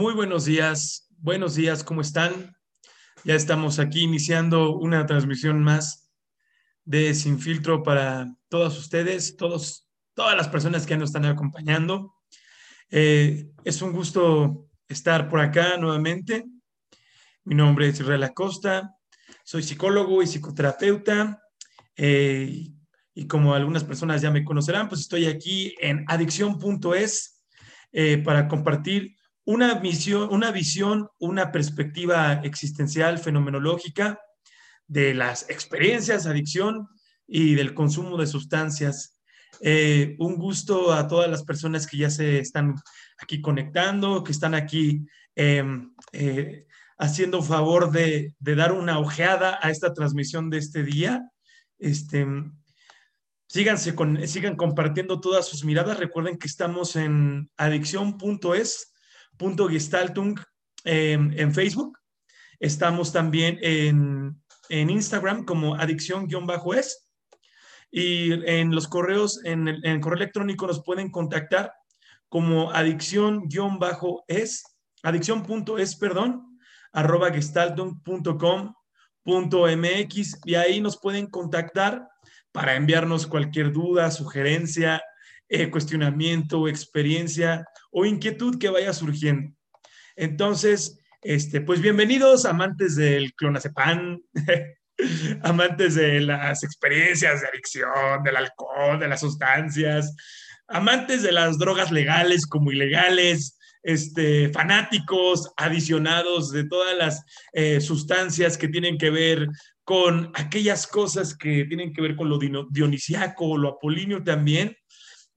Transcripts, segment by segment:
Muy buenos días, buenos días, ¿cómo están? Ya estamos aquí iniciando una transmisión más de Sin Filtro para todos ustedes, todos, todas las personas que nos están acompañando. Eh, es un gusto estar por acá nuevamente. Mi nombre es Israel Acosta, soy psicólogo y psicoterapeuta. Eh, y como algunas personas ya me conocerán, pues estoy aquí en adicción.es eh, para compartir una visión, una visión, una perspectiva existencial, fenomenológica de las experiencias adicción y del consumo de sustancias. Eh, un gusto a todas las personas que ya se están aquí conectando, que están aquí em, eh, haciendo favor de, dar una ojeada a esta transmisión de este día. Este, síganse con, sigan compartiendo todas sus miradas. Recuerden que estamos en adicción.es Gestaltung en Facebook. Estamos también en, Instagram como adicción-es. Y en los correos, en el, correo electrónico nos pueden contactar como adicción-es, adicción.es, perdón, arroba gestaltung.com.mx y ahí nos pueden contactar para enviarnos cualquier duda, sugerencia, eh, cuestionamiento, experiencia o inquietud que vaya surgiendo. Entonces, este, pues bienvenidos amantes del clonazepam, amantes de las experiencias de adicción, del alcohol, de las sustancias, amantes de las drogas legales como ilegales, este, fanáticos, adicionados de todas las eh, sustancias que tienen que ver con aquellas cosas que tienen que ver con lo dionisiaco, lo apolíneo también,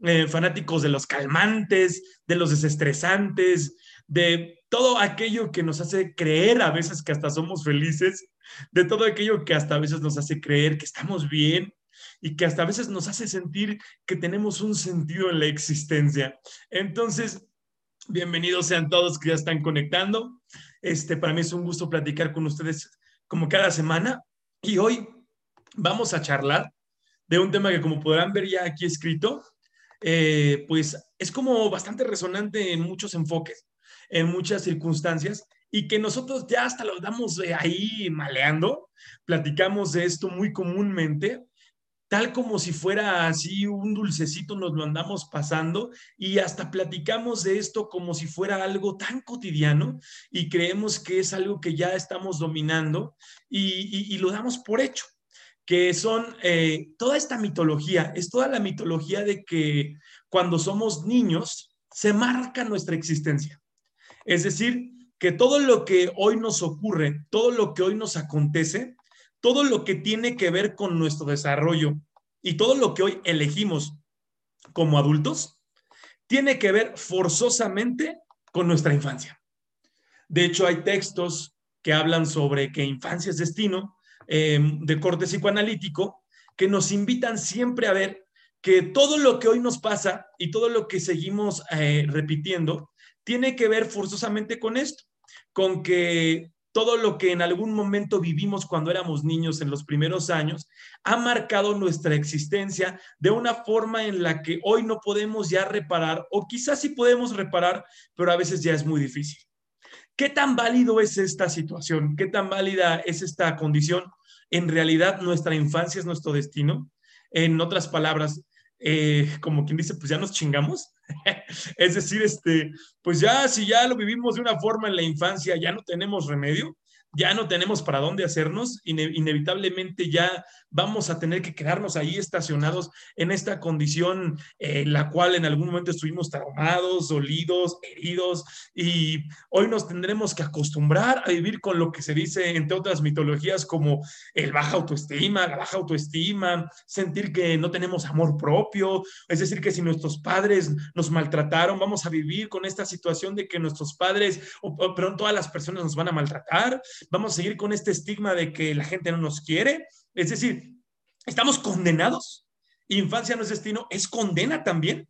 eh, fanáticos de los calmantes, de los desestresantes, de todo aquello que nos hace creer a veces que hasta somos felices, de todo aquello que hasta a veces nos hace creer que estamos bien y que hasta a veces nos hace sentir que tenemos un sentido en la existencia. Entonces, bienvenidos sean todos que ya están conectando. Este, para mí es un gusto platicar con ustedes como cada semana y hoy vamos a charlar de un tema que como podrán ver ya aquí escrito, eh, pues es como bastante resonante en muchos enfoques, en muchas circunstancias, y que nosotros ya hasta lo damos ahí maleando, platicamos de esto muy comúnmente, tal como si fuera así un dulcecito nos lo andamos pasando y hasta platicamos de esto como si fuera algo tan cotidiano y creemos que es algo que ya estamos dominando y lo damos por hecho que son eh, toda esta mitología, es toda la mitología de que cuando somos niños se marca nuestra existencia. Es decir, que todo lo que hoy nos ocurre, todo lo que hoy nos acontece, todo lo que tiene que ver con nuestro desarrollo y todo lo que hoy elegimos como adultos, tiene que ver forzosamente con nuestra infancia. De hecho, hay textos que hablan sobre que infancia es destino, Em, de corte psicoanalítico que nos invitan siempre a ver que todo lo que hoy nos pasa y todo lo que seguimos eh, repitiendo tiene que ver forzosamente con esto, con que todo lo que en algún momento vivimos cuando éramos niños en los primeros años ha marcado nuestra existencia de una forma en la que hoy no podemos ya reparar o quizás sí podemos reparar, pero a veces ya es muy difícil. ¿Qué tan válido es esta situación? ¿Qué tan válida es esta condición? En realidad, nuestra infancia es nuestro destino. En otras palabras, eh, como quien dice, pues ya nos chingamos. es decir, este, pues ya si ya lo vivimos de una forma en la infancia, ya no tenemos remedio ya no tenemos para dónde hacernos, inevitablemente ya vamos a tener que quedarnos ahí estacionados en esta condición en la cual en algún momento estuvimos traumados, dolidos, heridos, y hoy nos tendremos que acostumbrar a vivir con lo que se dice, entre otras mitologías, como el baja autoestima, la baja autoestima, sentir que no tenemos amor propio, es decir, que si nuestros padres nos maltrataron, vamos a vivir con esta situación de que nuestros padres, o, o pronto todas las personas nos van a maltratar, vamos a seguir con este estigma de que la gente no nos quiere. Es decir, estamos condenados. Infancia no es destino, es condena también.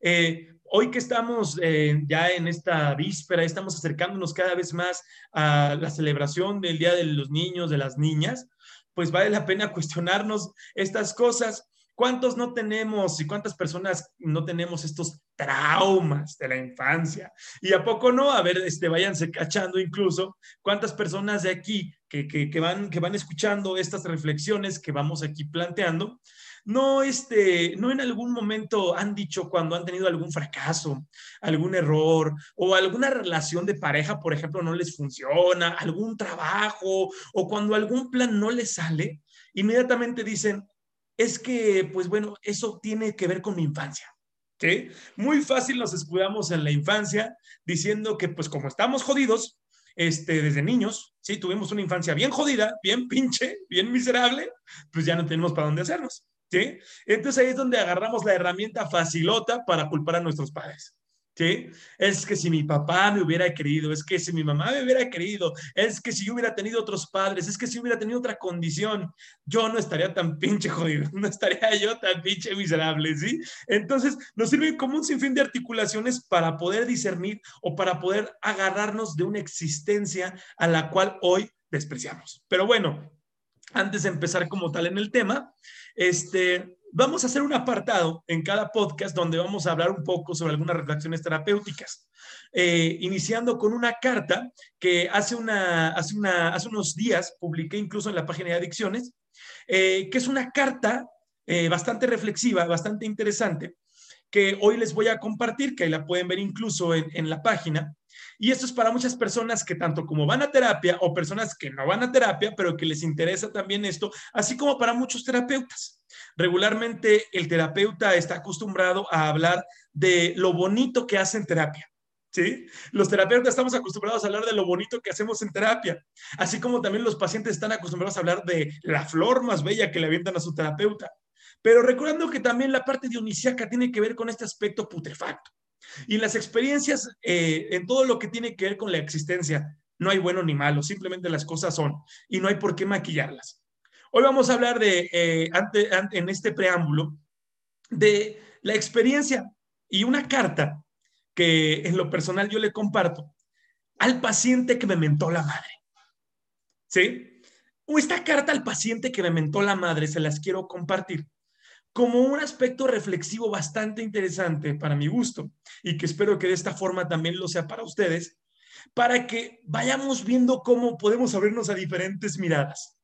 Eh, hoy que estamos eh, ya en esta víspera, estamos acercándonos cada vez más a la celebración del Día de los Niños, de las Niñas, pues vale la pena cuestionarnos estas cosas ¿Cuántos no tenemos y cuántas personas no tenemos estos traumas de la infancia? Y a poco no, a ver, este, váyanse cachando incluso cuántas personas de aquí que, que, van, que van escuchando estas reflexiones que vamos aquí planteando, no, este, no en algún momento han dicho cuando han tenido algún fracaso, algún error o alguna relación de pareja, por ejemplo, no les funciona, algún trabajo o cuando algún plan no les sale, inmediatamente dicen, es que, pues bueno, eso tiene que ver con mi infancia. ¿Sí? Muy fácil nos escudamos en la infancia diciendo que pues como estamos jodidos, este, desde niños, ¿sí? Tuvimos una infancia bien jodida, bien pinche, bien miserable, pues ya no tenemos para dónde hacernos. ¿sí? Entonces ahí es donde agarramos la herramienta facilota para culpar a nuestros padres. ¿Sí? Es que si mi papá me hubiera querido, es que si mi mamá me hubiera querido, es que si yo hubiera tenido otros padres, es que si hubiera tenido otra condición, yo no estaría tan pinche jodido, no estaría yo tan pinche miserable, ¿sí? Entonces nos sirve como un sinfín de articulaciones para poder discernir o para poder agarrarnos de una existencia a la cual hoy despreciamos. Pero bueno, antes de empezar como tal en el tema, este, vamos a hacer un apartado en cada podcast donde vamos a hablar un poco sobre algunas reflexiones terapéuticas. Eh, iniciando con una carta que hace, unos días publiqué incluso en la página de adicciones, eh, que es una carta eh, bastante reflexiva, bastante interesante, que hoy les voy a compartir, que ahí la pueden ver incluso en, en la página. Y esto es para muchas personas que tanto como van a terapia o personas que no van a terapia, pero que les interesa también esto, así como para muchos terapeutas. Regularmente el terapeuta está acostumbrado a hablar de lo bonito que hace en terapia. ¿Sí? Los terapeutas estamos acostumbrados a hablar de lo bonito que hacemos en terapia, así como también los pacientes están acostumbrados a hablar de la flor más bella que le avientan a su terapeuta. Pero recordando que también la parte dionisíaca tiene que ver con este aspecto putrefacto. Y las experiencias, eh, en todo lo que tiene que ver con la existencia, no hay bueno ni malo, simplemente las cosas son y no hay por qué maquillarlas. Hoy vamos a hablar de, eh, en este preámbulo, de la experiencia y una carta que en lo personal yo le comparto al paciente que me mentó la madre. ¿Sí? O esta carta al paciente que me mentó la madre, se las quiero compartir como un aspecto reflexivo bastante interesante para mi gusto y que espero que de esta forma también lo sea para ustedes, para que vayamos viendo cómo podemos abrirnos a diferentes miradas.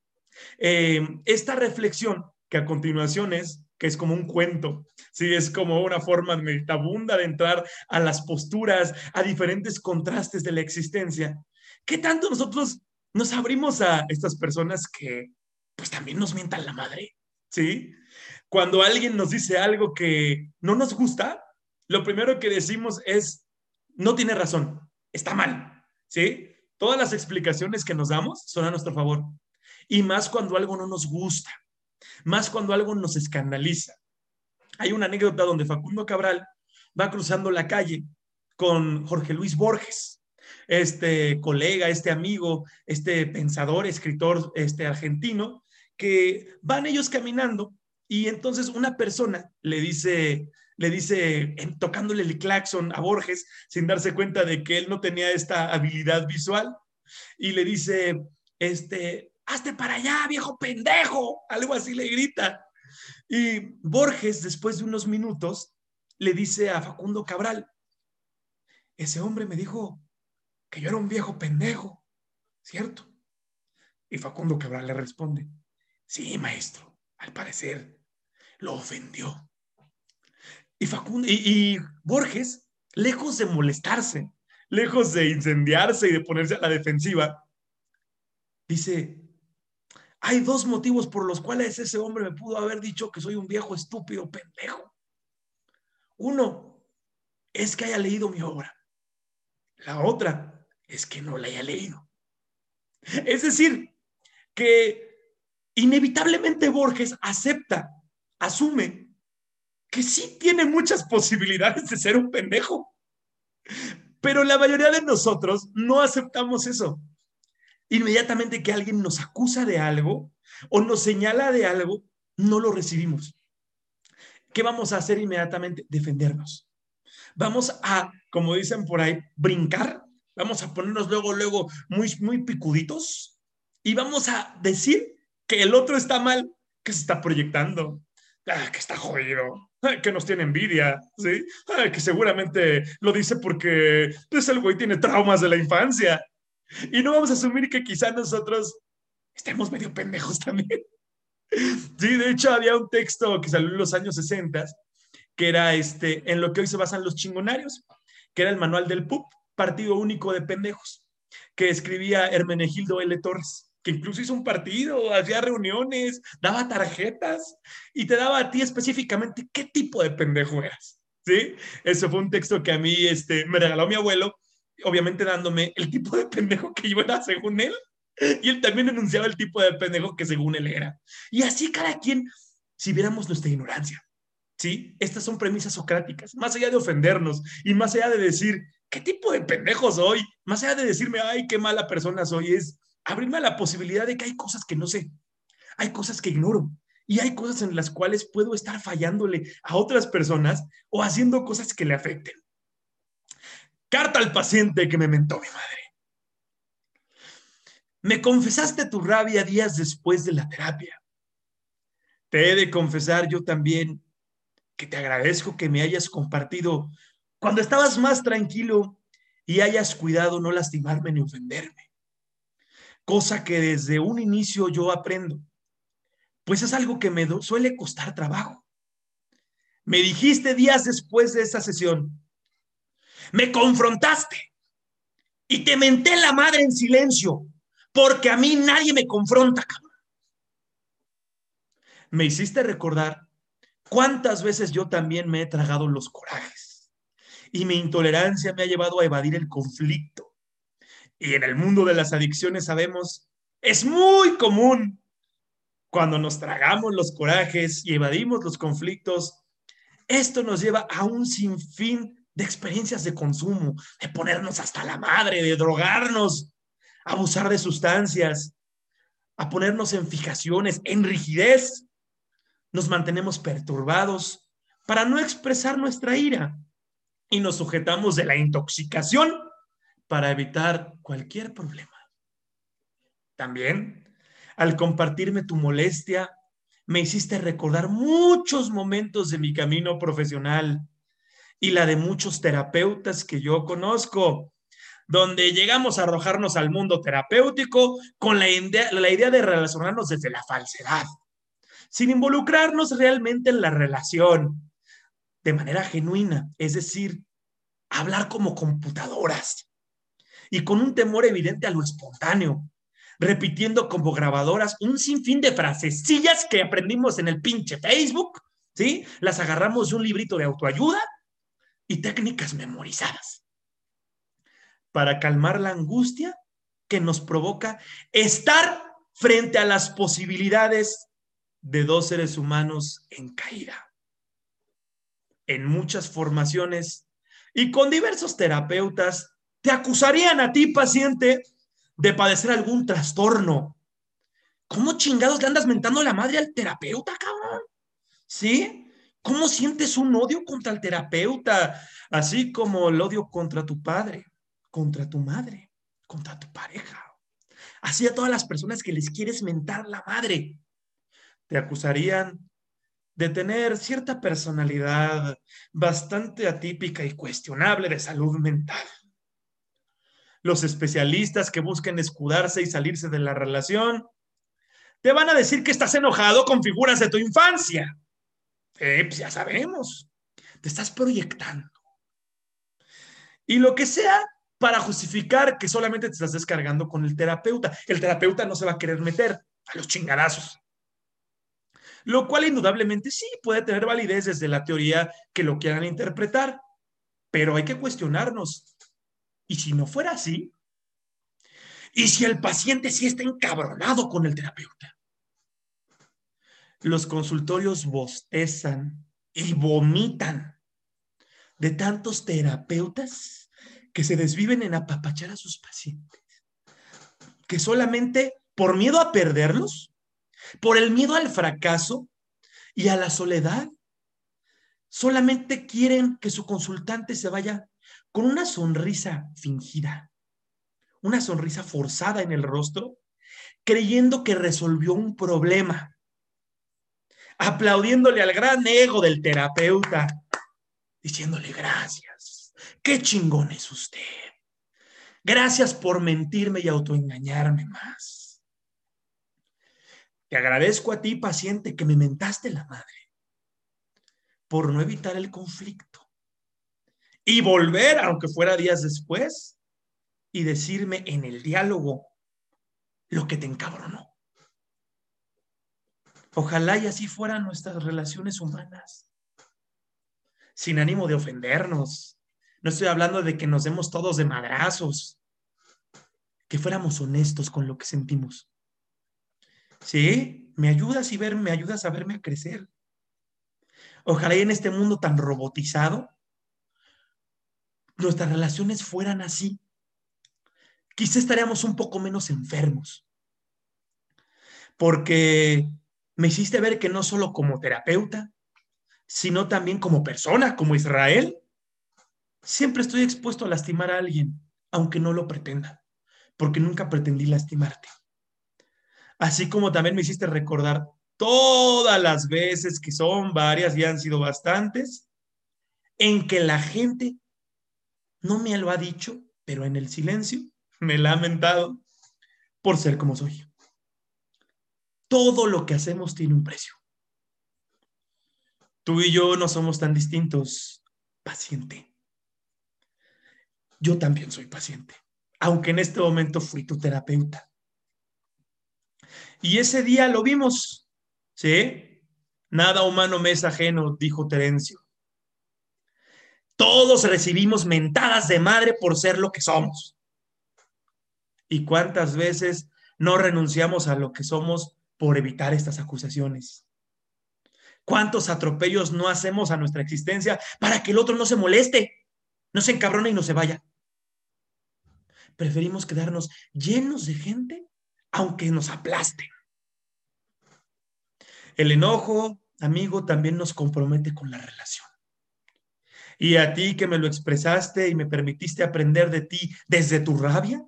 Eh, esta reflexión que a continuación es que es como un cuento, sí, es como una forma meditabunda de entrar a las posturas, a diferentes contrastes de la existencia. ¿Qué tanto nosotros nos abrimos a estas personas que pues también nos mientan la madre? ¿Sí? Cuando alguien nos dice algo que no nos gusta, lo primero que decimos es, no tiene razón, está mal, ¿sí? Todas las explicaciones que nos damos son a nuestro favor. Y más cuando algo no nos gusta, más cuando algo nos escandaliza. Hay una anécdota donde Facundo Cabral va cruzando la calle con Jorge Luis Borges, este colega, este amigo, este pensador, escritor este argentino, que van ellos caminando y entonces una persona le dice, le dice, tocándole el claxon a Borges, sin darse cuenta de que él no tenía esta habilidad visual, y le dice, este, hazte para allá, viejo pendejo, algo así le grita. Y Borges, después de unos minutos, le dice a Facundo Cabral, ese hombre me dijo que yo era un viejo pendejo, ¿cierto? Y Facundo Cabral le responde, sí, maestro, al parecer lo ofendió. Y, Facundo, y, Borges, lejos de molestarse, lejos de incendiarse y de ponerse a la defensiva, dice, hay dos motivos por los cuales ese hombre me pudo haber dicho que soy un viejo estúpido pendejo. Uno es que haya leído mi obra. La otra es que no la haya leído. Es decir, que inevitablemente Borges acepta asume que sí tiene muchas posibilidades de ser un pendejo. Pero la mayoría de nosotros no aceptamos eso. Inmediatamente que alguien nos acusa de algo o nos señala de algo, no lo recibimos. ¿Qué vamos a hacer inmediatamente? Defendernos. Vamos a, como dicen por ahí, brincar. Vamos a ponernos luego, luego muy, muy picuditos y vamos a decir que el otro está mal, que se está proyectando, ah, que está jodido, ah, que nos tiene envidia, ¿sí? Ah, que seguramente lo dice porque pues, el güey tiene traumas de la infancia. Y no vamos a asumir que quizá nosotros estemos medio pendejos también. Sí, de hecho había un texto que salió en los años 60 que era este, en lo que hoy se basan los chingonarios, que era el manual del PUP, Partido Único de Pendejos, que escribía Hermenegildo L. Torres, que incluso hizo un partido, hacía reuniones, daba tarjetas y te daba a ti específicamente qué tipo de pendejo eras. ¿Sí? Ese fue un texto que a mí este, me regaló mi abuelo, obviamente dándome el tipo de pendejo que yo era según él, y él también enunciaba el tipo de pendejo que según él era. Y así cada quien, si viéramos nuestra ignorancia, ¿sí? Estas son premisas socráticas, más allá de ofendernos y más allá de decir, ¿qué tipo de pendejo soy? Más allá de decirme, ay, qué mala persona soy, es abrirme a la posibilidad de que hay cosas que no sé, hay cosas que ignoro y hay cosas en las cuales puedo estar fallándole a otras personas o haciendo cosas que le afecten. Carta al paciente que me mentó mi madre. Me confesaste tu rabia días después de la terapia. Te he de confesar yo también que te agradezco que me hayas compartido cuando estabas más tranquilo y hayas cuidado no lastimarme ni ofenderme. Cosa que desde un inicio yo aprendo, pues es algo que me suele costar trabajo. Me dijiste días después de esa sesión, me confrontaste y te menté la madre en silencio, porque a mí nadie me confronta. Me hiciste recordar cuántas veces yo también me he tragado los corajes y mi intolerancia me ha llevado a evadir el conflicto. Y en el mundo de las adicciones sabemos, es muy común cuando nos tragamos los corajes y evadimos los conflictos, esto nos lleva a un sinfín de experiencias de consumo, de ponernos hasta la madre, de drogarnos, abusar de sustancias, a ponernos en fijaciones, en rigidez. Nos mantenemos perturbados para no expresar nuestra ira y nos sujetamos de la intoxicación para evitar cualquier problema. También, al compartirme tu molestia, me hiciste recordar muchos momentos de mi camino profesional y la de muchos terapeutas que yo conozco donde llegamos a arrojarnos al mundo terapéutico con la idea, la idea de relacionarnos desde la falsedad, sin involucrarnos realmente en la relación, de manera genuina, es decir, hablar como computadoras y con un temor evidente a lo espontáneo, repitiendo como grabadoras un sinfín de frasecillas que aprendimos en el pinche Facebook, ¿sí? Las agarramos de un librito de autoayuda y técnicas memorizadas para calmar la angustia que nos provoca estar frente a las posibilidades de dos seres humanos en caída. En muchas formaciones y con diversos terapeutas, te acusarían a ti, paciente, de padecer algún trastorno. ¿Cómo chingados le andas mentando la madre al terapeuta, cabrón? ¿Sí? ¿Cómo sientes un odio contra el terapeuta, así como el odio contra tu padre? contra tu madre, contra tu pareja. Así a todas las personas que les quieres mentar la madre. Te acusarían de tener cierta personalidad bastante atípica y cuestionable de salud mental. Los especialistas que busquen escudarse y salirse de la relación te van a decir que estás enojado con figuras de tu infancia. Eh, pues ya sabemos, te estás proyectando. Y lo que sea para justificar que solamente te estás descargando con el terapeuta. El terapeuta no se va a querer meter a los chingadazos. Lo cual indudablemente sí puede tener validez desde la teoría que lo quieran interpretar, pero hay que cuestionarnos. ¿Y si no fuera así? ¿Y si el paciente sí está encabronado con el terapeuta? Los consultorios bostezan y vomitan de tantos terapeutas que se desviven en apapachar a sus pacientes, que solamente por miedo a perderlos, por el miedo al fracaso y a la soledad, solamente quieren que su consultante se vaya con una sonrisa fingida, una sonrisa forzada en el rostro, creyendo que resolvió un problema. Aplaudiéndole al gran ego del terapeuta, diciéndole gracias, qué chingón es usted. Gracias por mentirme y autoengañarme más. Te agradezco a ti, paciente, que me mentaste la madre por no evitar el conflicto y volver, aunque fuera días después, y decirme en el diálogo lo que te encabronó. Ojalá y así fueran nuestras relaciones humanas, sin ánimo de ofendernos. No estoy hablando de que nos demos todos de madrazos, que fuéramos honestos con lo que sentimos. ¿Sí? Me ayudas y ver, me ayudas a verme a crecer. Ojalá y en este mundo tan robotizado, nuestras relaciones fueran así. Quizá estaríamos un poco menos enfermos. Porque me hiciste ver que no solo como terapeuta, sino también como persona, como Israel, siempre estoy expuesto a lastimar a alguien, aunque no lo pretenda, porque nunca pretendí lastimarte. Así como también me hiciste recordar todas las veces, que son varias y han sido bastantes, en que la gente no me lo ha dicho, pero en el silencio me he lamentado por ser como soy. Todo lo que hacemos tiene un precio. Tú y yo no somos tan distintos, paciente. Yo también soy paciente, aunque en este momento fui tu terapeuta. Y ese día lo vimos, ¿sí? Nada humano me es ajeno, dijo Terencio. Todos recibimos mentadas de madre por ser lo que somos. ¿Y cuántas veces no renunciamos a lo que somos por evitar estas acusaciones? ¿Cuántos atropellos no hacemos a nuestra existencia para que el otro no se moleste, no se encabrone y no se vaya? Preferimos quedarnos llenos de gente aunque nos aplasten. El enojo, amigo, también nos compromete con la relación. Y a ti que me lo expresaste y me permitiste aprender de ti desde tu rabia,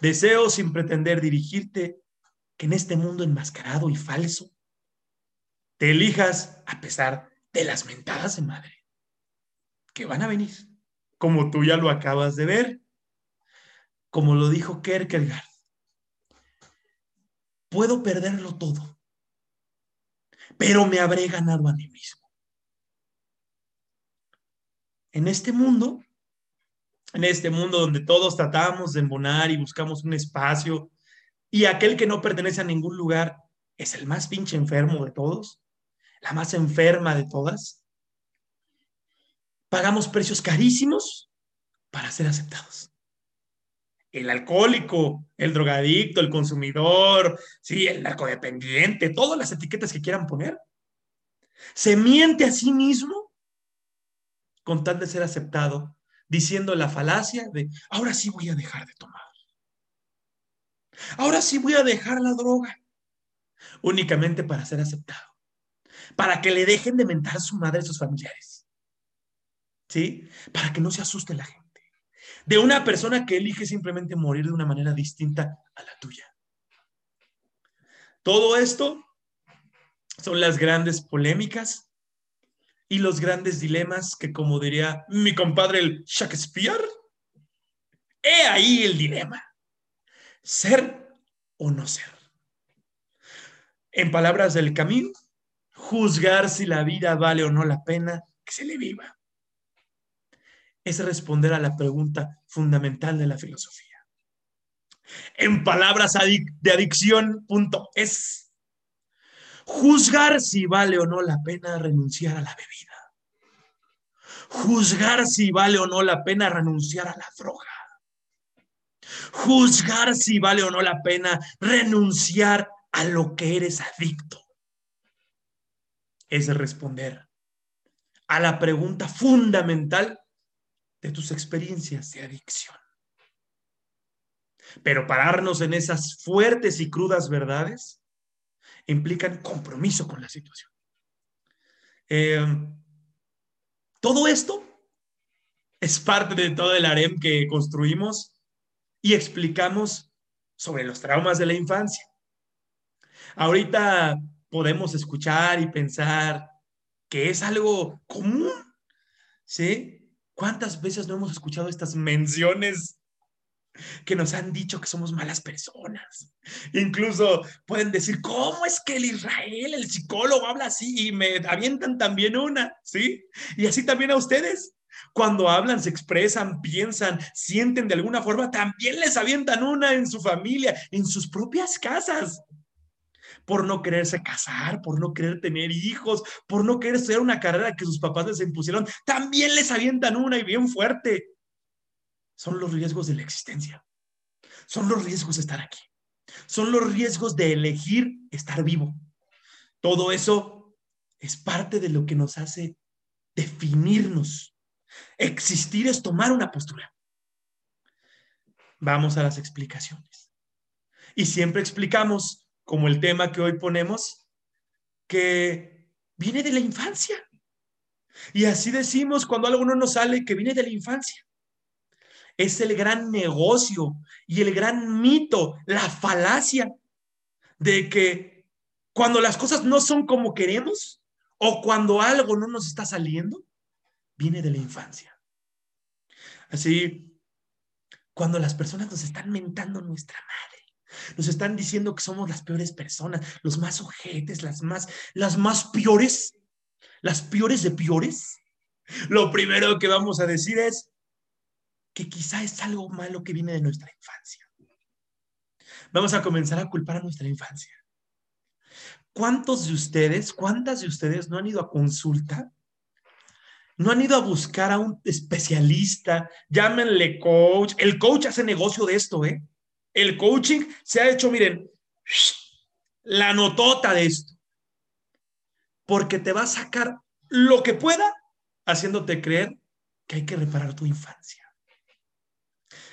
deseo sin pretender dirigirte que en este mundo enmascarado y falso, te elijas a pesar de las mentadas de madre que van a venir, como tú ya lo acabas de ver, como lo dijo Kierkegaard. Puedo perderlo todo, pero me habré ganado a mí mismo. En este mundo, en este mundo donde todos tratamos de embonar y buscamos un espacio y aquel que no pertenece a ningún lugar es el más pinche enfermo de todos, la más enferma de todas. Pagamos precios carísimos para ser aceptados. El alcohólico, el drogadicto, el consumidor, sí, el narcodependiente, todas las etiquetas que quieran poner. Se miente a sí mismo con tal de ser aceptado, diciendo la falacia de, ahora sí voy a dejar de tomar. Ahora sí voy a dejar la droga. Únicamente para ser aceptado. Para que le dejen de mentar a su madre y sus familiares. ¿Sí? Para que no se asuste la gente. De una persona que elige simplemente morir de una manera distinta a la tuya. Todo esto son las grandes polémicas y los grandes dilemas que, como diría mi compadre el Shakespeare, he ahí el dilema ser o no ser. En palabras del camino, juzgar si la vida vale o no la pena que se le viva. Es responder a la pregunta fundamental de la filosofía. En palabras de adicción, punto es juzgar si vale o no la pena renunciar a la bebida. Juzgar si vale o no la pena renunciar a la droga juzgar si vale o no la pena renunciar a lo que eres adicto. Es responder a la pregunta fundamental de tus experiencias de adicción. Pero pararnos en esas fuertes y crudas verdades implican compromiso con la situación. Eh, todo esto es parte de todo el harem que construimos y explicamos sobre los traumas de la infancia. Ahorita podemos escuchar y pensar que es algo común, ¿sí? ¿Cuántas veces no hemos escuchado estas menciones que nos han dicho que somos malas personas. Incluso pueden decir, ¿cómo es que el Israel, el psicólogo, habla así? Y me avientan también una, ¿sí? Y así también a ustedes. Cuando hablan, se expresan, piensan, sienten de alguna forma, también les avientan una en su familia, en sus propias casas. Por no quererse casar, por no querer tener hijos, por no querer estudiar una carrera que sus papás les impusieron, también les avientan una y bien fuerte son los riesgos de la existencia. Son los riesgos de estar aquí. Son los riesgos de elegir estar vivo. Todo eso es parte de lo que nos hace definirnos. Existir es tomar una postura. Vamos a las explicaciones. Y siempre explicamos, como el tema que hoy ponemos, que viene de la infancia. Y así decimos cuando algo no nos sale que viene de la infancia es el gran negocio y el gran mito, la falacia de que cuando las cosas no son como queremos o cuando algo no nos está saliendo, viene de la infancia. Así, cuando las personas nos están mentando nuestra madre, nos están diciendo que somos las peores personas, los más ojetes, las más, las más peores, las peores de peores, lo primero que vamos a decir es, que quizá es algo malo que viene de nuestra infancia. Vamos a comenzar a culpar a nuestra infancia. ¿Cuántos de ustedes, cuántas de ustedes no han ido a consulta? No han ido a buscar a un especialista, llámenle coach. El coach hace negocio de esto, ¿eh? El coaching se ha hecho, miren, la notota de esto. Porque te va a sacar lo que pueda haciéndote creer que hay que reparar tu infancia.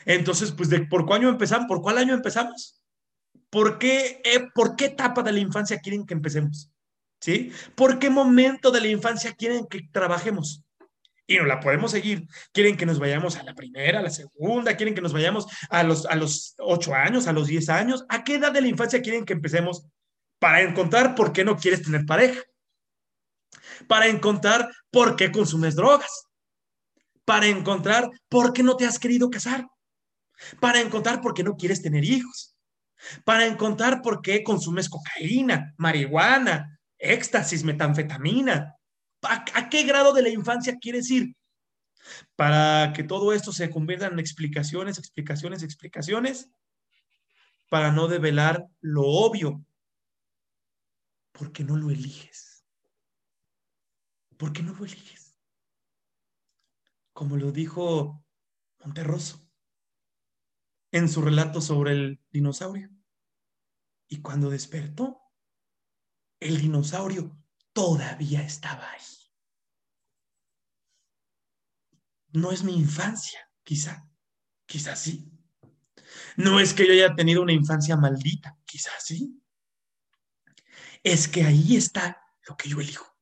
Entonces, pues, de, ¿por cuál año empezamos? ¿Por cuál año empezamos? ¿Por qué, eh, ¿Por qué etapa de la infancia quieren que empecemos? ¿Sí? ¿Por qué momento de la infancia quieren que trabajemos? Y no la podemos seguir. Quieren que nos vayamos a la primera, a la segunda, quieren que nos vayamos a los, a los ocho años, a los diez años. ¿A qué edad de la infancia quieren que empecemos? Para encontrar por qué no quieres tener pareja. Para encontrar por qué consumes drogas. Para encontrar por qué no te has querido casar para encontrar por qué no quieres tener hijos, para encontrar por qué consumes cocaína, marihuana, éxtasis, metanfetamina. ¿A, qué grado de la infancia quieres ir? Para que todo esto se convierta en explicaciones, explicaciones, explicaciones, para no develar lo obvio, porque no lo eliges. ¿Por qué no lo eliges? Como lo dijo Monterroso en su relato sobre el dinosaurio. Y cuando despertó, el dinosaurio todavía estaba ahí. No es mi infancia, quizá, quizá sí. No es que yo haya tenido una infancia maldita, quizá sí. Es que ahí está lo que yo elijo.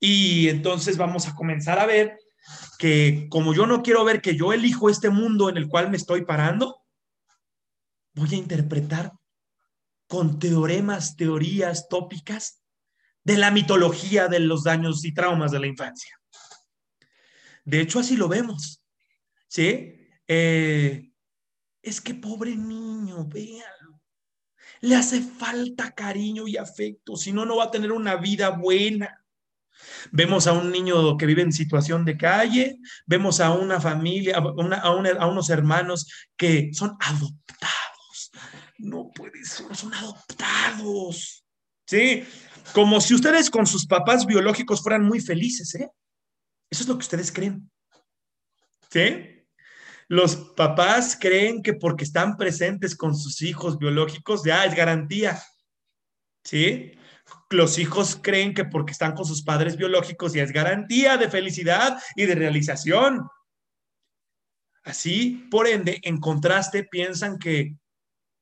Y entonces vamos a comenzar a ver que como yo no quiero ver que yo elijo este mundo en el cual me estoy parando, voy a interpretar con teoremas, teorías tópicas de la mitología de los daños y traumas de la infancia. De hecho, así lo vemos. ¿Sí? Eh, es que pobre niño, véanlo. Le hace falta cariño y afecto, si no, no va a tener una vida buena. Vemos a un niño que vive en situación de calle, vemos a una familia, a, unos hermanos que son adoptados. No puede ser, son adoptados. ¿Sí? Como si ustedes con sus papás biológicos fueran muy felices, ¿eh? Eso es lo que ustedes creen. ¿Sí? Los papás creen que porque están presentes con sus hijos biológicos ya es garantía. ¿Sí? los hijos creen que porque están con sus padres biológicos ya es garantía de felicidad y de realización. Así, por ende, en contraste, piensan que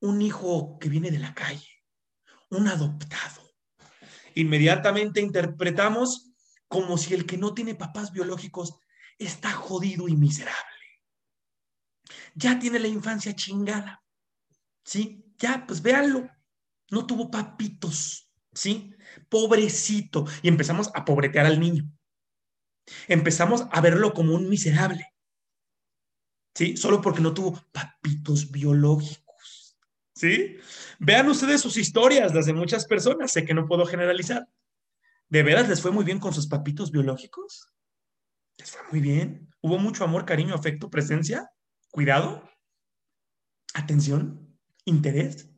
un hijo que viene de la calle, un adoptado, inmediatamente interpretamos como si el que no tiene papás biológicos está jodido y miserable. Ya tiene la infancia chingada. ¿Sí? Ya, pues véanlo. no tuvo papitos, ¿sí? Pobrecito. Y empezamos a pobretear al niño. Empezamos a verlo como un miserable. ¿Sí? Solo porque no tuvo papitos biológicos. ¿Sí? Vean ustedes sus historias, las de muchas personas. Sé que no puedo generalizar. ¿De veras les fue muy bien con sus papitos biológicos? ¿Les fue muy bien? ¿Hubo mucho amor, cariño, afecto, presencia? ¿Cuidado? ¿Atención? ¿Interés?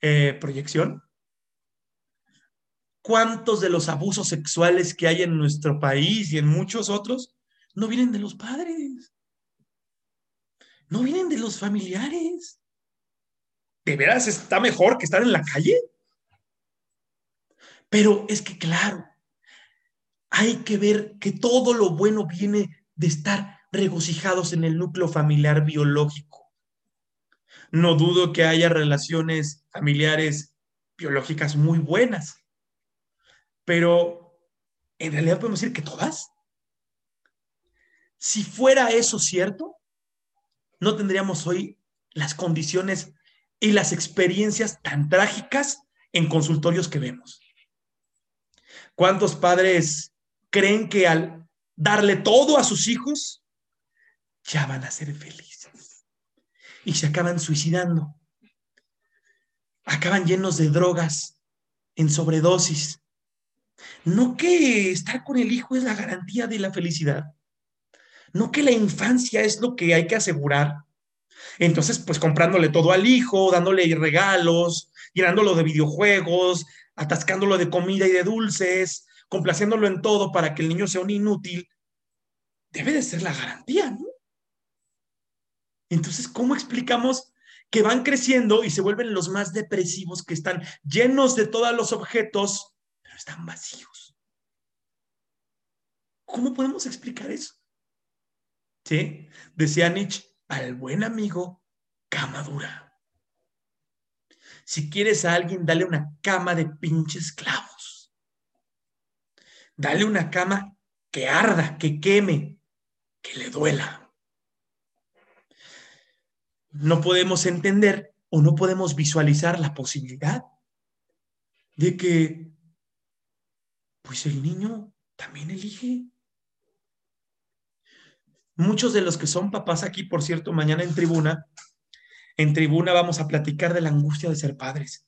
Eh, ¿Proyección? ¿Cuántos de los abusos sexuales que hay en nuestro país y en muchos otros no vienen de los padres? No vienen de los familiares. ¿De veras está mejor que estar en la calle? Pero es que, claro, hay que ver que todo lo bueno viene de estar regocijados en el núcleo familiar biológico. No dudo que haya relaciones familiares biológicas muy buenas, pero en realidad podemos decir que todas. Si fuera eso cierto, no tendríamos hoy las condiciones y las experiencias tan trágicas en consultorios que vemos. ¿Cuántos padres creen que al darle todo a sus hijos, ya van a ser felices? Y se acaban suicidando. Acaban llenos de drogas, en sobredosis, no que estar con el hijo es la garantía de la felicidad. No que la infancia es lo que hay que asegurar. Entonces, pues comprándole todo al hijo, dándole regalos, llenándolo de videojuegos, atascándolo de comida y de dulces, complaciéndolo en todo para que el niño sea un inútil, debe de ser la garantía, ¿no? Entonces, ¿cómo explicamos que van creciendo y se vuelven los más depresivos, que están llenos de todos los objetos están vacíos. ¿Cómo podemos explicar eso? ¿Sí? Decía Nietzsche, al buen amigo, cama dura. Si quieres a alguien, dale una cama de pinches clavos. Dale una cama que arda, que queme, que le duela. No podemos entender o no podemos visualizar la posibilidad de que pues el niño también elige. Muchos de los que son papás aquí, por cierto, mañana en tribuna, en tribuna vamos a platicar de la angustia de ser padres.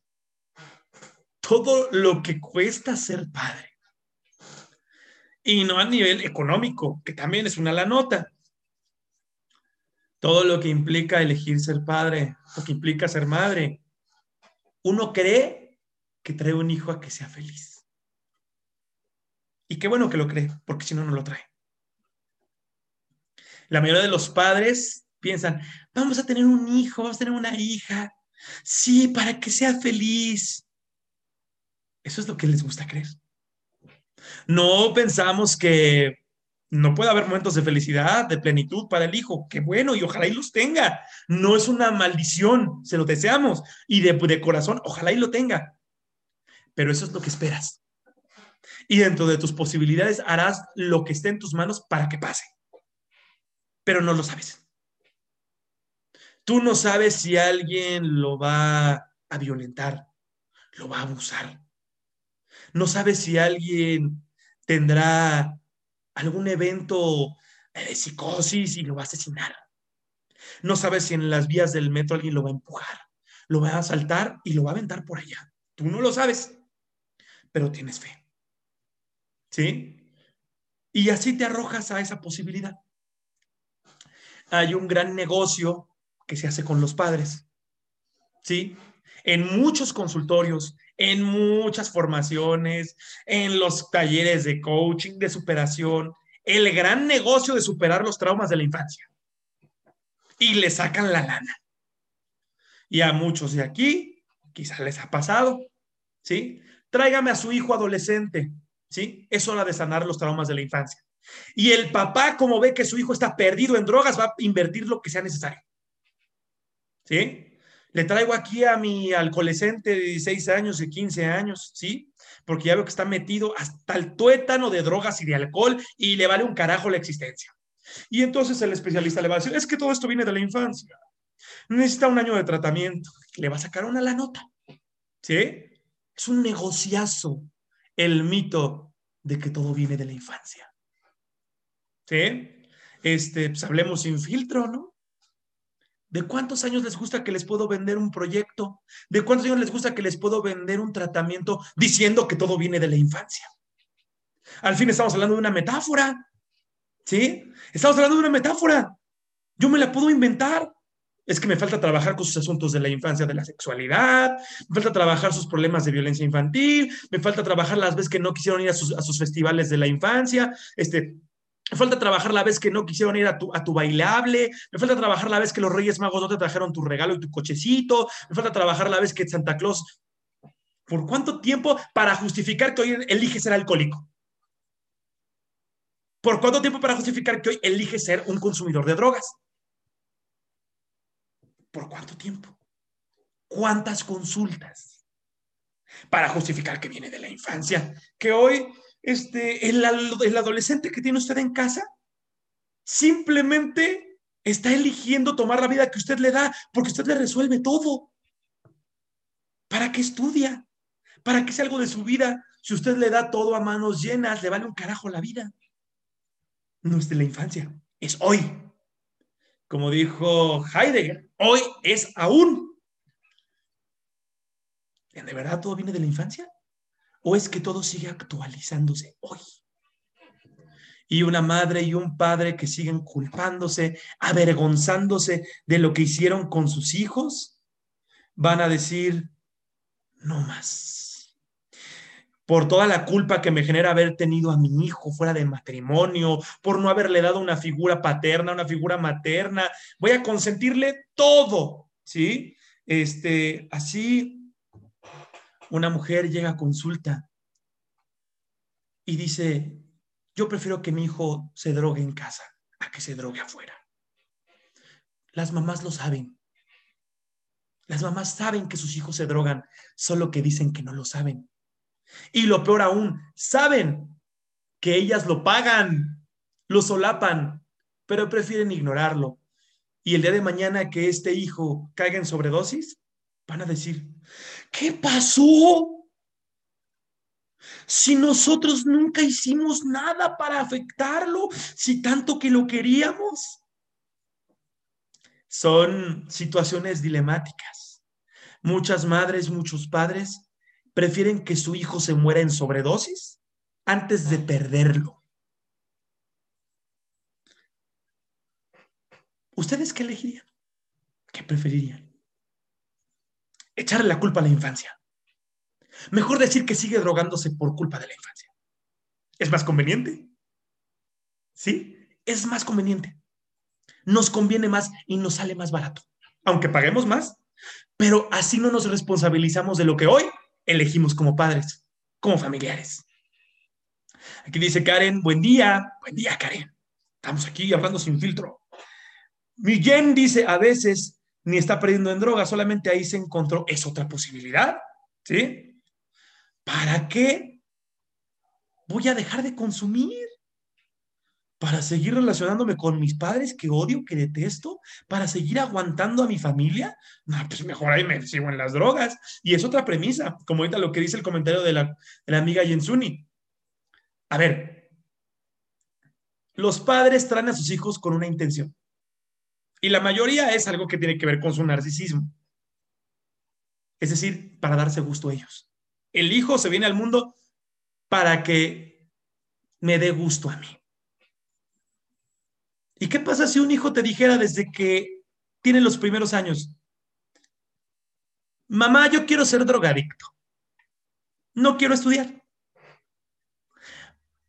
Todo lo que cuesta ser padre. Y no a nivel económico, que también es una la nota. Todo lo que implica elegir ser padre, lo que implica ser madre. Uno cree que trae un hijo a que sea feliz. Y qué bueno que lo cree, porque si no, no lo trae. La mayoría de los padres piensan, vamos a tener un hijo, vamos a tener una hija. Sí, para que sea feliz. Eso es lo que les gusta creer. No pensamos que no puede haber momentos de felicidad, de plenitud para el hijo. Qué bueno, y ojalá y los tenga. No es una maldición, se lo deseamos. Y de, de corazón, ojalá y lo tenga. Pero eso es lo que esperas y dentro de tus posibilidades harás lo que esté en tus manos para que pase. Pero no lo sabes. Tú no sabes si alguien lo va a violentar, lo va a abusar. No sabes si alguien tendrá algún evento de psicosis y lo va a asesinar. No sabes si en las vías del metro alguien lo va a empujar, lo va a asaltar y lo va a aventar por allá. Tú no lo sabes, pero tienes fe. ¿Sí? Y así te arrojas a esa posibilidad. Hay un gran negocio que se hace con los padres. ¿Sí? En muchos consultorios, en muchas formaciones, en los talleres de coaching, de superación, el gran negocio de superar los traumas de la infancia. Y le sacan la lana. Y a muchos de aquí, quizás les ha pasado, ¿sí? Tráigame a su hijo adolescente. ¿sí? Es hora de sanar los traumas de la infancia. Y el papá, como ve que su hijo está perdido en drogas, va a invertir lo que sea necesario. ¿Sí? Le traigo aquí a mi alcoholescente de 16 años y 15 años, ¿sí? Porque ya veo que está metido hasta el tuétano de drogas y de alcohol y le vale un carajo la existencia. Y entonces el especialista le va a decir, es que todo esto viene de la infancia. Necesita un año de tratamiento. Le va a sacar una la nota. ¿Sí? Es un negociazo el mito de que todo viene de la infancia. ¿Sí? Este, pues hablemos sin filtro, ¿no? ¿De cuántos años les gusta que les puedo vender un proyecto? ¿De cuántos años les gusta que les puedo vender un tratamiento diciendo que todo viene de la infancia? Al fin estamos hablando de una metáfora. ¿Sí? Estamos hablando de una metáfora. Yo me la puedo inventar. Es que me falta trabajar con sus asuntos de la infancia, de la sexualidad, me falta trabajar sus problemas de violencia infantil, me falta trabajar las veces que no quisieron ir a sus, a sus festivales de la infancia, este, me falta trabajar la vez que no quisieron ir a tu, a bailable. Me falta trabajar la vez que los Reyes Magos no te trajeron tu regalo y tu cochecito. Me falta trabajar la vez que Santa Claus. ¿Por cuánto tiempo para justificar que hoy eliges ser alcohólico? ¿Por cuánto tiempo para justificar que hoy eliges ser un consumidor de drogas? ¿Por cuánto tiempo? ¿Cuántas consultas? Para justificar que viene de la infancia, que hoy este, el, el adolescente que tiene usted en casa simplemente está eligiendo tomar la vida que usted le da porque usted le resuelve todo. ¿Para qué estudia? ¿Para qué es algo de su vida? Si usted le da todo a manos llenas, le vale un carajo la vida. No es de la infancia, es hoy. Como dijo Heidegger, hoy es aún. ¿De verdad todo viene de la infancia? ¿O es que todo sigue actualizándose hoy? Y una madre y un padre que siguen culpándose, avergonzándose de lo que hicieron con sus hijos, van a decir, no más. Por toda la culpa que me genera haber tenido a mi hijo fuera de matrimonio, por no haberle dado una figura paterna, una figura materna, voy a consentirle todo, ¿sí? Este, así una mujer llega a consulta y dice, yo prefiero que mi hijo se drogue en casa a que se drogue afuera. Las mamás lo saben. Las mamás saben que sus hijos se drogan, solo que dicen que no lo saben. Y lo peor aún, saben que ellas lo pagan, lo solapan, pero prefieren ignorarlo. Y el día de mañana que este hijo caiga en sobredosis, van a decir, ¿qué pasó? Si nosotros nunca hicimos nada para afectarlo, si tanto que lo queríamos. Son situaciones dilemáticas. Muchas madres, muchos padres prefieren que su hijo se muera en sobredosis antes de perderlo. ¿Ustedes qué elegirían? ¿Qué preferirían? Echarle la culpa a la infancia. Mejor decir que sigue drogándose por culpa de la infancia. Es más conveniente. ¿Sí? Es más conveniente. Nos conviene más y nos sale más barato. Aunque paguemos más, pero así no nos responsabilizamos de lo que hoy elegimos como padres, como familiares. Aquí dice Karen, buen día, buen día Karen. Estamos aquí hablando sin filtro. Miguel dice, a veces ni está perdiendo en droga, solamente ahí se encontró, es otra posibilidad, ¿sí? ¿Para qué voy a dejar de consumir? ¿Para seguir relacionándome con mis padres que odio, que detesto? ¿Para seguir aguantando a mi familia? No, pues mejor ahí me sigo en las drogas. Y es otra premisa, como ahorita lo que dice el comentario de la, de la amiga Jensuni. A ver, los padres traen a sus hijos con una intención. Y la mayoría es algo que tiene que ver con su narcisismo. Es decir, para darse gusto a ellos. El hijo se viene al mundo para que me dé gusto a mí. ¿Y qué pasa si un hijo te dijera desde que tiene los primeros años, mamá, yo quiero ser drogadicto, no quiero estudiar?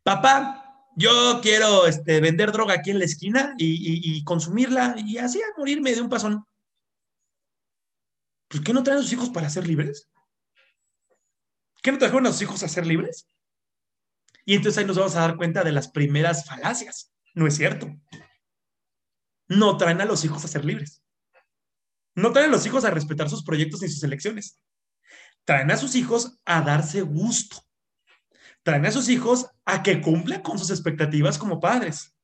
Papá, yo quiero este, vender droga aquí en la esquina y, consumirla y así a morirme de un pasón. ¿Por qué no traen a sus hijos para ser libres? ¿Qué no trajeron a sus hijos a ser libres? Y entonces ahí nos vamos a dar cuenta de las primeras falacias. No es cierto. No traen a los hijos a ser libres. No traen a los hijos a respetar sus proyectos ni sus elecciones. Traen a sus hijos a darse gusto traen a sus hijos a que cumplan con sus expectativas como padres.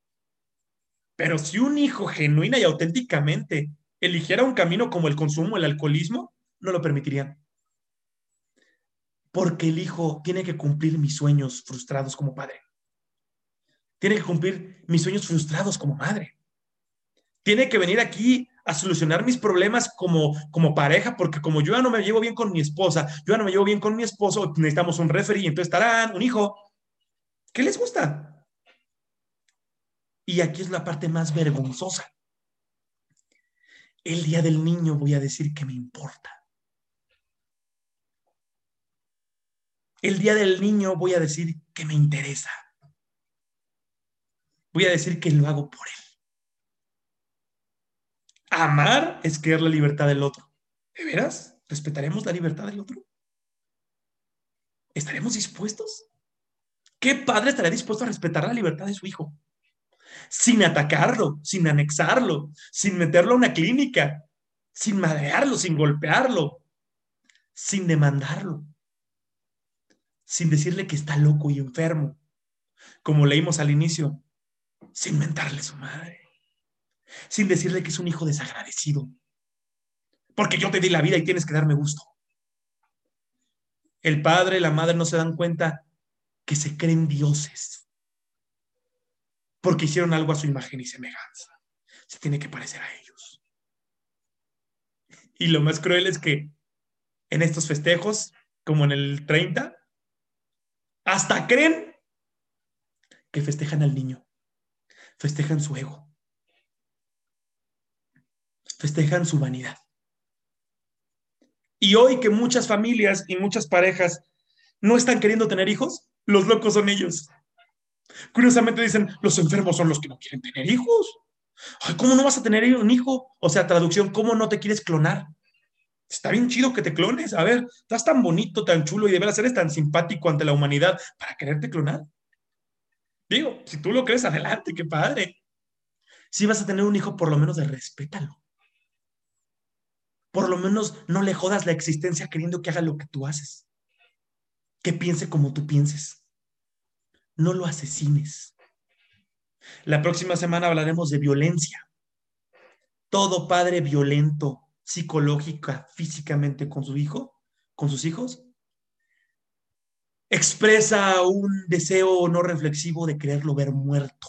Pero si un hijo genuina y auténticamente eligiera un camino como el consumo, el alcoholismo, no lo permitirían. porque el hijo tiene que cumplir mis sueños frustrados como padre. Tiene que cumplir mis sueños frustrados como madre. Tiene que venir aquí a solucionar mis problemas como, como pareja, porque como yo ya no me llevo bien con mi esposa, yo ya no me llevo bien con mi esposo, necesitamos un referee, entonces estarán un hijo. ¿Qué les gusta? Y aquí es la parte más vergonzosa. El día del niño voy a decir que me importa. El día del niño voy a decir que me interesa. Voy a decir que lo hago por él. Amar es querer la libertad del otro. ¿De veras? ¿Respetaremos la libertad del otro? ¿Estaremos dispuestos? ¿Qué padre estaría dispuesto a respetar la libertad de su hijo? Sin atacarlo, sin anexarlo, sin meterlo a una clínica, sin madrearlo, sin golpearlo, sin demandarlo, sin decirle que está loco y enfermo, como leímos al inicio, sin mentarle su madre sin decirle que es un hijo desagradecido. Porque yo te di la vida y tienes que darme gusto. El padre y la madre no se dan cuenta que se creen dioses. Porque hicieron algo a su imagen y semejanza. Se tiene que parecer a ellos. Y lo más cruel es que en estos festejos, como en el 30, hasta creen que festejan al niño, festejan su ego festejan su vanidad. Y hoy que muchas familias y muchas parejas no están queriendo tener hijos, los locos son ellos. Curiosamente dicen, los enfermos son los que no quieren tener hijos. ¿cómo no vas a tener un hijo? O sea, traducción, ¿cómo no te quieres clonar? Está bien chido que te clones. A ver, estás tan bonito, tan chulo y de veras eres tan simpático ante la humanidad para quererte clonar. Digo, si tú lo crees, adelante, qué padre. Si vas a tener un hijo, por lo menos respétalo. Por lo menos no le jodas la existencia queriendo que haga lo que tú haces. Que piense como tú pienses. No lo asesines. La próxima semana hablaremos de violencia. Todo padre violento, psicológica, físicamente con su hijo, con sus hijos, expresa un deseo no reflexivo de quererlo ver muerto,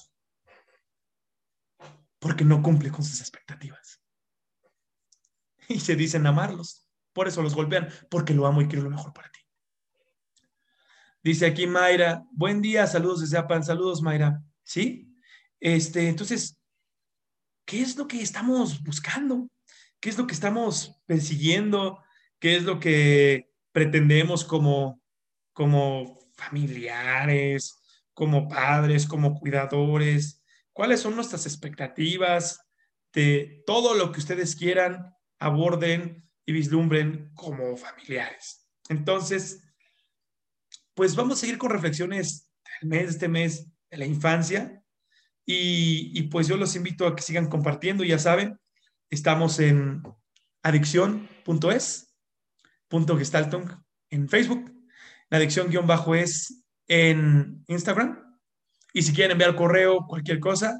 porque no cumple con sus expectativas y se dicen amarlos. Por eso los golpean, porque lo amo y quiero lo mejor para ti. Dice aquí Mayra, buen día, saludos desde Apan, saludos Mayra. ¿Sí? Este, entonces, ¿qué es lo que estamos buscando? ¿Qué es lo que estamos persiguiendo? ¿Qué es lo que pretendemos como, como familiares, como padres, como cuidadores? ¿Cuáles son nuestras expectativas de todo lo que ustedes quieran aborden y vislumbren como familiares. Entonces, pues vamos a seguir con reflexiones del mes, este mes de la infancia. Y, pues yo los invito a que sigan compartiendo, ya saben, estamos en adicción.es, gestaltung en Facebook, la adicción-es en Instagram. Y si quieren enviar correo, cualquier cosa,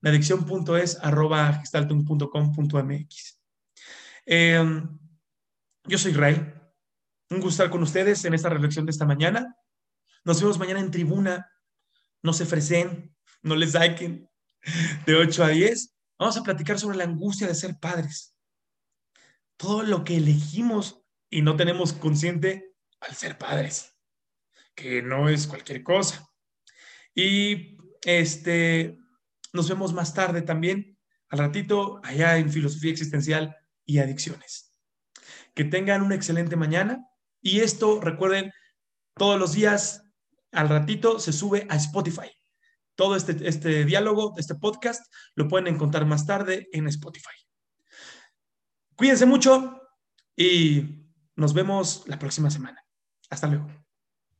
la adicción.es gestaltung.com.mx. Em, yo soy Ray. Un gusto estar con ustedes en esta reflexión de esta mañana. Nos vemos mañana en tribuna. No se ofrecen, no les saquen. De 8 a 10. Vamos a platicar sobre la angustia de ser padres. Todo lo que elegimos y no tenemos consciente al ser padres, que no es cualquier cosa. Y este, nos vemos más tarde también, al ratito, allá en Filosofía Existencial y adicciones. Que tengan una excelente mañana y esto, recuerden, todos los días, al ratito, se sube a Spotify. Todo este, este diálogo, este podcast, lo pueden encontrar más tarde en Spotify. Cuídense mucho y nos vemos la próxima semana. Hasta luego.